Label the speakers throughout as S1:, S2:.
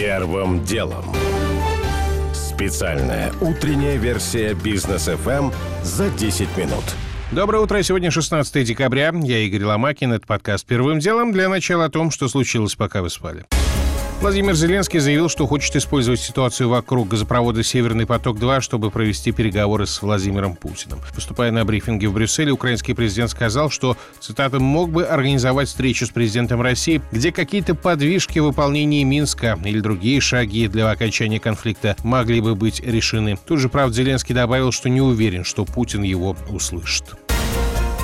S1: Первым делом. Специальная утренняя версия бизнес FM за 10 минут.
S2: Доброе утро. Сегодня 16 декабря. Я Игорь Ломакин. Это подкаст «Первым делом». Для начала о том, что случилось, пока вы спали. Владимир Зеленский заявил, что хочет использовать ситуацию вокруг газопровода «Северный поток-2», чтобы провести переговоры с Владимиром Путиным. Выступая на брифинге в Брюсселе, украинский президент сказал, что, цитата, «мог бы организовать встречу с президентом России, где какие-то подвижки в выполнении Минска или другие шаги для окончания конфликта могли бы быть решены». Тут же, правда, Зеленский добавил, что не уверен, что Путин его услышит.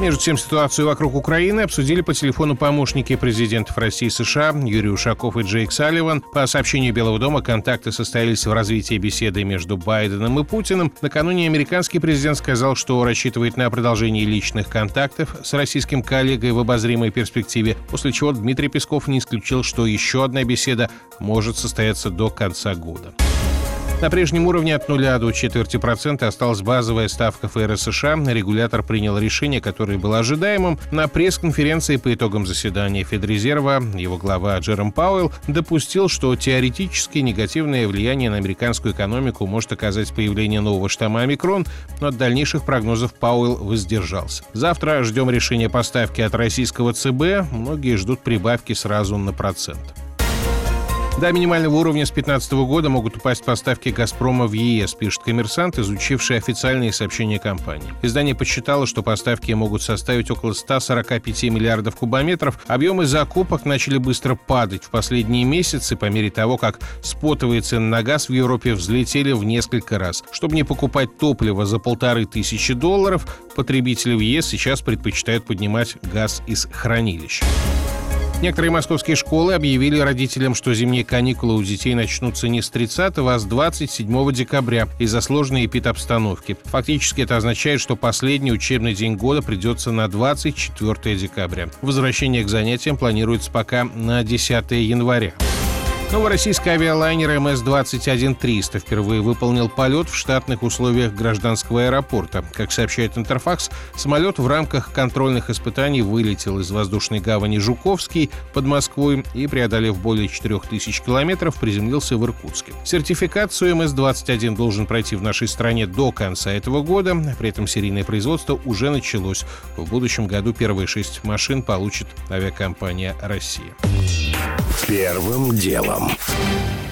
S2: Между тем, ситуацию вокруг Украины обсудили по телефону помощники президентов России и США Юрий Ушаков и Джейк Салливан. По сообщению Белого дома, контакты состоялись в развитии беседы между Байденом и Путиным. Накануне американский президент сказал, что рассчитывает на продолжение личных контактов с российским коллегой в обозримой перспективе, после чего Дмитрий Песков не исключил, что еще одна беседа может состояться до конца года. На прежнем уровне от нуля до четверти процента осталась базовая ставка ФРС США. Регулятор принял решение, которое было ожидаемым. На пресс-конференции по итогам заседания Федрезерва его глава Джером Пауэлл допустил, что теоретически негативное влияние на американскую экономику может оказать появление нового штамма омикрон, но от дальнейших прогнозов Пауэлл воздержался. Завтра ждем решения поставки от российского ЦБ. Многие ждут прибавки сразу на процент. До минимального уровня с 2015 года могут упасть поставки «Газпрома» в ЕС, пишет коммерсант, изучивший официальные сообщения компании. Издание подсчитало, что поставки могут составить около 145 миллиардов кубометров. Объемы закупок начали быстро падать в последние месяцы по мере того, как спотовые цены на газ в Европе взлетели в несколько раз. Чтобы не покупать топливо за полторы тысячи долларов, потребители в ЕС сейчас предпочитают поднимать газ из хранилищ. Некоторые московские школы объявили родителям, что зимние каникулы у детей начнутся не с 30, а с 27 декабря из-за сложной эпидобстановки. Фактически это означает, что последний учебный день года придется на 24 декабря. Возвращение к занятиям планируется пока на 10 января. Новороссийский авиалайнер МС-21-300 впервые выполнил полет в штатных условиях гражданского аэропорта. Как сообщает Интерфакс, самолет в рамках контрольных испытаний вылетел из воздушной гавани Жуковский под Москвой и, преодолев более 4000 километров, приземлился в Иркутске. Сертификацию МС-21 должен пройти в нашей стране до конца этого года. При этом серийное производство уже началось. В будущем году первые шесть машин получит авиакомпания «Россия».
S1: Первым делом.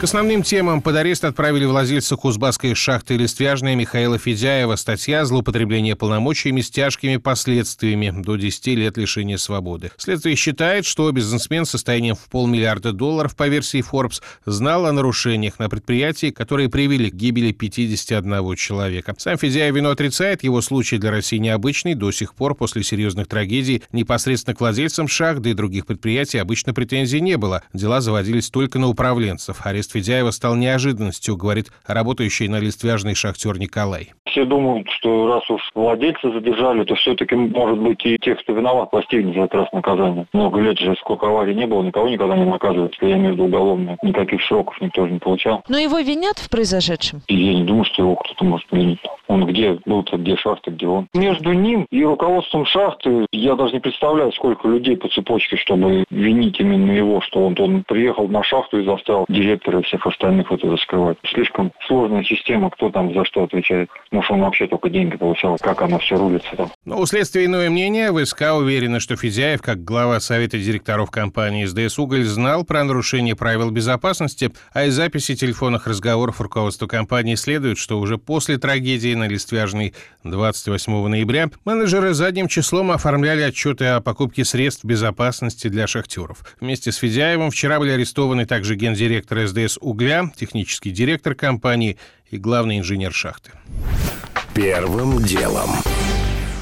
S2: К основным темам под арест отправили владельца Кузбасской шахты Листвяжная Михаила Федяева. Статья «Злоупотребление полномочиями с тяжкими последствиями» до 10 лет лишения свободы. Следствие считает, что бизнесмен с состоянием в полмиллиарда долларов по версии Forbes знал о нарушениях на предприятии, которые привели к гибели 51 человека. Сам Федяев вину отрицает. Его случай для России необычный. До сих пор после серьезных трагедий непосредственно к владельцам шахт, да и других предприятий обычно претензий не было. Дела заводились только на управленцев. Арест Федяева стал неожиданностью, говорит работающий на листвяжный шахтер Николай.
S3: Все думают, что раз уж владельца задержали, то все-таки может быть и тех, кто виноват, постигнет за этот раз наказание. Много лет же сколько аварий не было, никого никогда не наказывают, я имею в виду уголовные. Никаких сроков никто же не получал.
S4: Но его винят в произошедшем?
S3: И я не думаю, что его кто-то может винить. Он где был-то, где шахта, где он. Между ним и руководством шахты я даже не представляю, сколько людей по цепочке, чтобы винить именно его, что он, он приехал на шахту и заставил директора и всех остальных это скрывать. Слишком сложная система, кто там за что отвечает. Может, он вообще только деньги получал, как оно все рулится там.
S2: Но у следствия иное мнение. ВСК уверены, что Федяев, как глава Совета директоров компании СДС «Уголь», знал про нарушение правил безопасности, а из записи телефонных разговоров руководства компании следует, что уже после трагедии на Листвяжной 28 ноября менеджеры задним числом оформляли отчеты о покупке средств безопасности для шахтеров. Вместе с Федяевым вчера были арестованы также гендиректор СДС «Угля», технический директор компании и главный инженер шахты.
S1: Первым делом.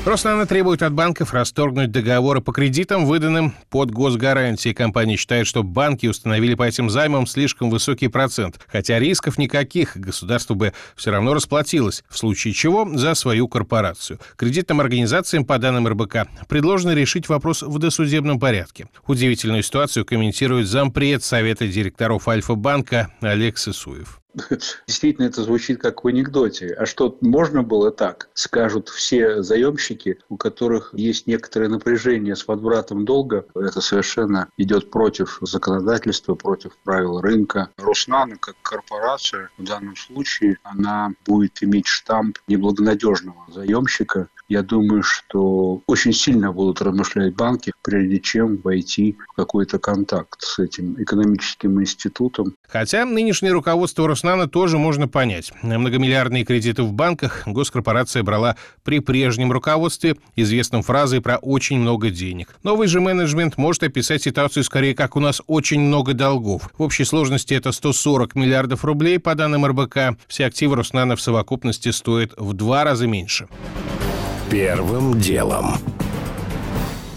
S2: Роснано требует от банков расторгнуть договоры по кредитам, выданным под госгарантии. Компания считает, что банки установили по этим займам слишком высокий процент, хотя рисков никаких, государство бы все равно расплатилось, в случае чего за свою корпорацию. Кредитным организациям, по данным РБК, предложено решить вопрос в досудебном порядке. Удивительную ситуацию комментирует зампред Совета директоров Альфа-банка Олег Сысуев.
S5: действительно это звучит как в анекдоте. А что, можно было так? Скажут все заемщики, у которых есть некоторое напряжение с возвратом долга. Это совершенно идет против законодательства, против правил рынка. Руснана, как корпорация, в данном случае, она будет иметь штамп неблагонадежного заемщика, я думаю, что очень сильно будут размышлять банки, прежде чем войти в какой-то контакт с этим экономическим институтом.
S2: Хотя нынешнее руководство Роснана тоже можно понять. Многомиллиардные кредиты в банках госкорпорация брала при прежнем руководстве, известным фразой про «очень много денег». Новый же менеджмент может описать ситуацию скорее как «у нас очень много долгов». В общей сложности это 140 миллиардов рублей, по данным РБК. Все активы Роснана в совокупности стоят в два раза меньше.
S1: Первым делом.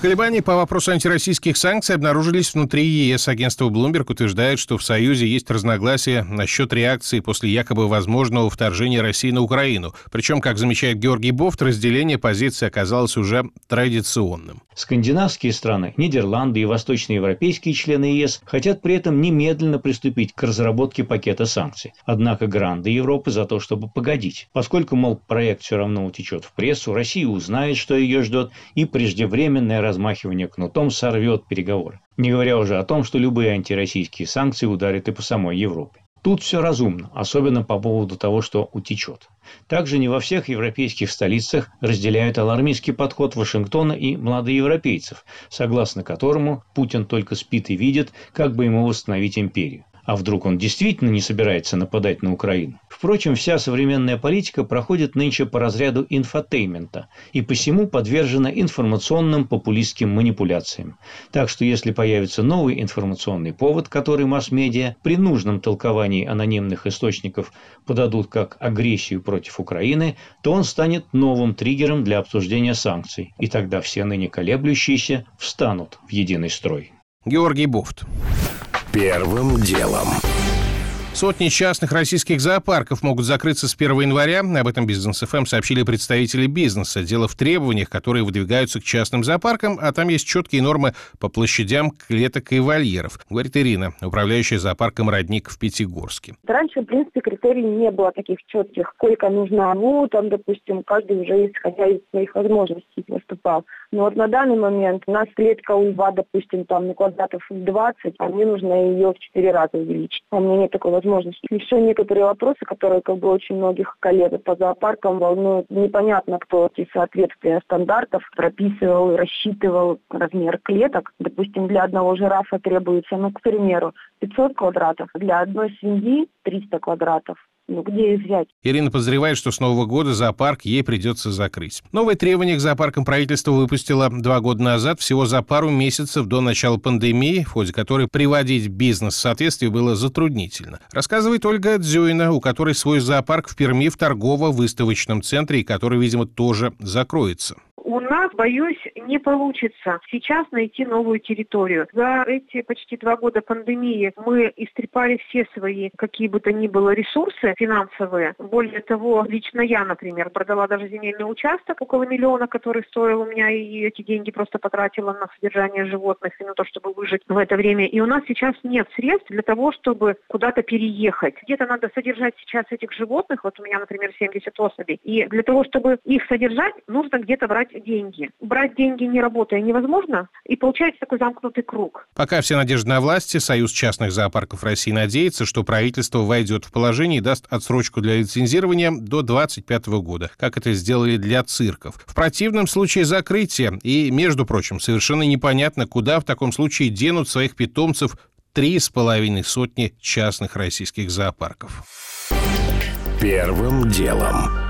S2: Колебания по вопросу антироссийских санкций обнаружились внутри ЕС. Агентство Bloomberg утверждает, что в Союзе есть разногласия насчет реакции после якобы возможного вторжения России на Украину. Причем, как замечает Георгий Бофт, разделение позиций оказалось уже традиционным.
S6: Скандинавские страны, Нидерланды и восточноевропейские члены ЕС хотят при этом немедленно приступить к разработке пакета санкций. Однако гранды Европы за то, чтобы погодить. Поскольку, мол, проект все равно утечет в прессу, Россия узнает, что ее ждет, и преждевременное размахивание кнутом сорвет переговоры. Не говоря уже о том, что любые антироссийские санкции ударят и по самой Европе. Тут все разумно, особенно по поводу того, что утечет. Также не во всех европейских столицах разделяют алармистский подход Вашингтона и младоевропейцев, согласно которому Путин только спит и видит, как бы ему восстановить империю. А вдруг он действительно не собирается нападать на Украину? Впрочем, вся современная политика проходит нынче по разряду инфотейнмента и посему подвержена информационным популистским манипуляциям. Так что если появится новый информационный повод, который масс-медиа при нужном толковании анонимных источников подадут как агрессию против Украины, то он станет новым триггером для обсуждения санкций. И тогда все ныне колеблющиеся встанут в единый строй.
S2: Георгий Буфт.
S1: Первым делом.
S2: Сотни частных российских зоопарков могут закрыться с 1 января. Об этом Бизнес ФМ сообщили представители бизнеса. Дело в требованиях, которые выдвигаются к частным зоопаркам, а там есть четкие нормы по площадям клеток и вольеров, говорит Ирина, управляющая зоопарком «Родник» в Пятигорске.
S7: Раньше, в принципе, критерий не было таких четких, сколько нужно, ну, там, допустим, каждый уже исходя из своих возможностей выступал. Но вот на данный момент у нас клетка у льва, допустим, там на квадратов 20, а мне нужно ее в 4 раза увеличить. А у меня нет такой возможности. И еще некоторые вопросы, которые как бы очень многих коллег по зоопаркам волнуют. Непонятно, кто эти соответствия стандартов прописывал и рассчитывал размер клеток. Допустим, для одного жирафа требуется, ну, к примеру, 500 квадратов, для одной свиньи 300 квадратов. Ну, где их взять?
S2: Ирина подозревает, что с Нового года зоопарк ей придется закрыть. Новые требования к зоопаркам правительство выпустило два года назад, всего за пару месяцев до начала пандемии, в ходе которой приводить бизнес в соответствие было затруднительно. Рассказывает Ольга Дзюина, у которой свой зоопарк в Перми в торгово-выставочном центре, и который, видимо, тоже закроется
S8: у нас, боюсь, не получится сейчас найти новую территорию. За эти почти два года пандемии мы истрепали все свои какие бы то ни было ресурсы финансовые. Более того, лично я, например, продала даже земельный участок около миллиона, который стоил у меня, и эти деньги просто потратила на содержание животных и на то, чтобы выжить в это время. И у нас сейчас нет средств для того, чтобы куда-то переехать. Где-то надо содержать сейчас этих животных, вот у меня, например, 70 особей. И для того, чтобы их содержать, нужно где-то брать деньги. Брать деньги не работая невозможно, и получается такой замкнутый круг.
S2: Пока все надежды на власти, Союз частных зоопарков России надеется, что правительство войдет в положение и даст отсрочку для лицензирования до 2025 года, как это сделали для цирков. В противном случае закрытие. И, между прочим, совершенно непонятно, куда в таком случае денут своих питомцев три с половиной сотни частных российских зоопарков.
S1: Первым делом.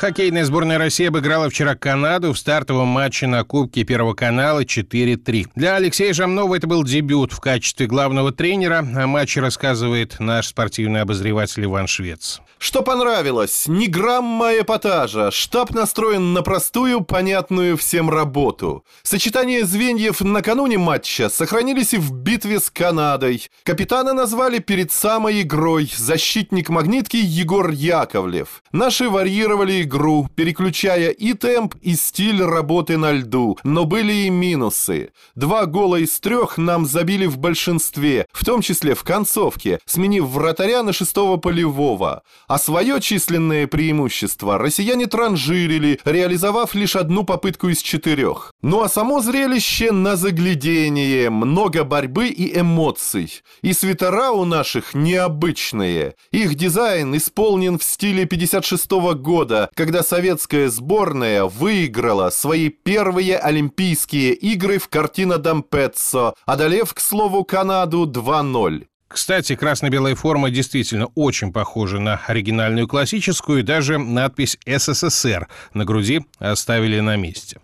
S2: Хоккейная сборная России обыграла вчера Канаду в стартовом матче на Кубке Первого канала 4-3. Для Алексея Жамнова это был дебют в качестве главного тренера. О матче рассказывает наш спортивный обозреватель Иван Швец.
S9: Что понравилось? Ни грамма эпатажа. Штаб настроен на простую, понятную всем работу. Сочетание звеньев накануне матча сохранились и в битве с Канадой. Капитана назвали перед самой игрой защитник магнитки Егор Яковлев. Наши варьировали игру, переключая и темп, и стиль работы на льду, но были и минусы. Два гола из трех нам забили в большинстве, в том числе в концовке, сменив вратаря на шестого полевого. А свое численное преимущество россияне транжирили, реализовав лишь одну попытку из четырех. Ну а само зрелище на заглядение, много борьбы и эмоций. И свитера у наших необычные. Их дизайн исполнен в стиле 56 -го года, когда советская сборная выиграла свои первые Олимпийские игры в картина Дампеццо, одолев, к слову, Канаду 2-0.
S2: Кстати, красно-белая форма действительно очень похожа на оригинальную классическую, и даже надпись «СССР» на груди оставили на месте.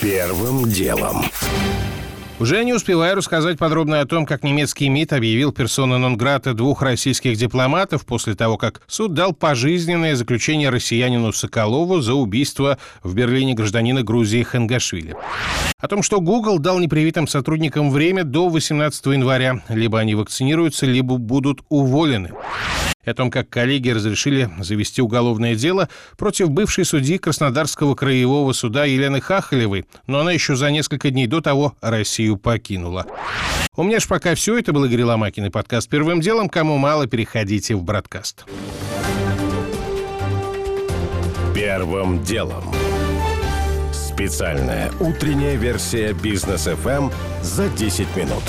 S1: Первым делом.
S2: Уже не успеваю рассказать подробно о том, как немецкий МИД объявил персона нон-грата двух российских дипломатов после того, как суд дал пожизненное заключение россиянину Соколову за убийство в Берлине гражданина Грузии Хангашвили. О том, что Google дал непривитым сотрудникам время до 18 января. Либо они вакцинируются, либо будут уволены о том, как коллеги разрешили завести уголовное дело против бывшей судьи Краснодарского краевого суда Елены Хахалевой, но она еще за несколько дней до того Россию покинула. У меня ж пока все. Это был Игорь Ломакин и подкаст «Первым делом». Кому мало, переходите в «Бродкаст».
S1: Первым делом. Специальная утренняя версия «Бизнес FM за 10 минут».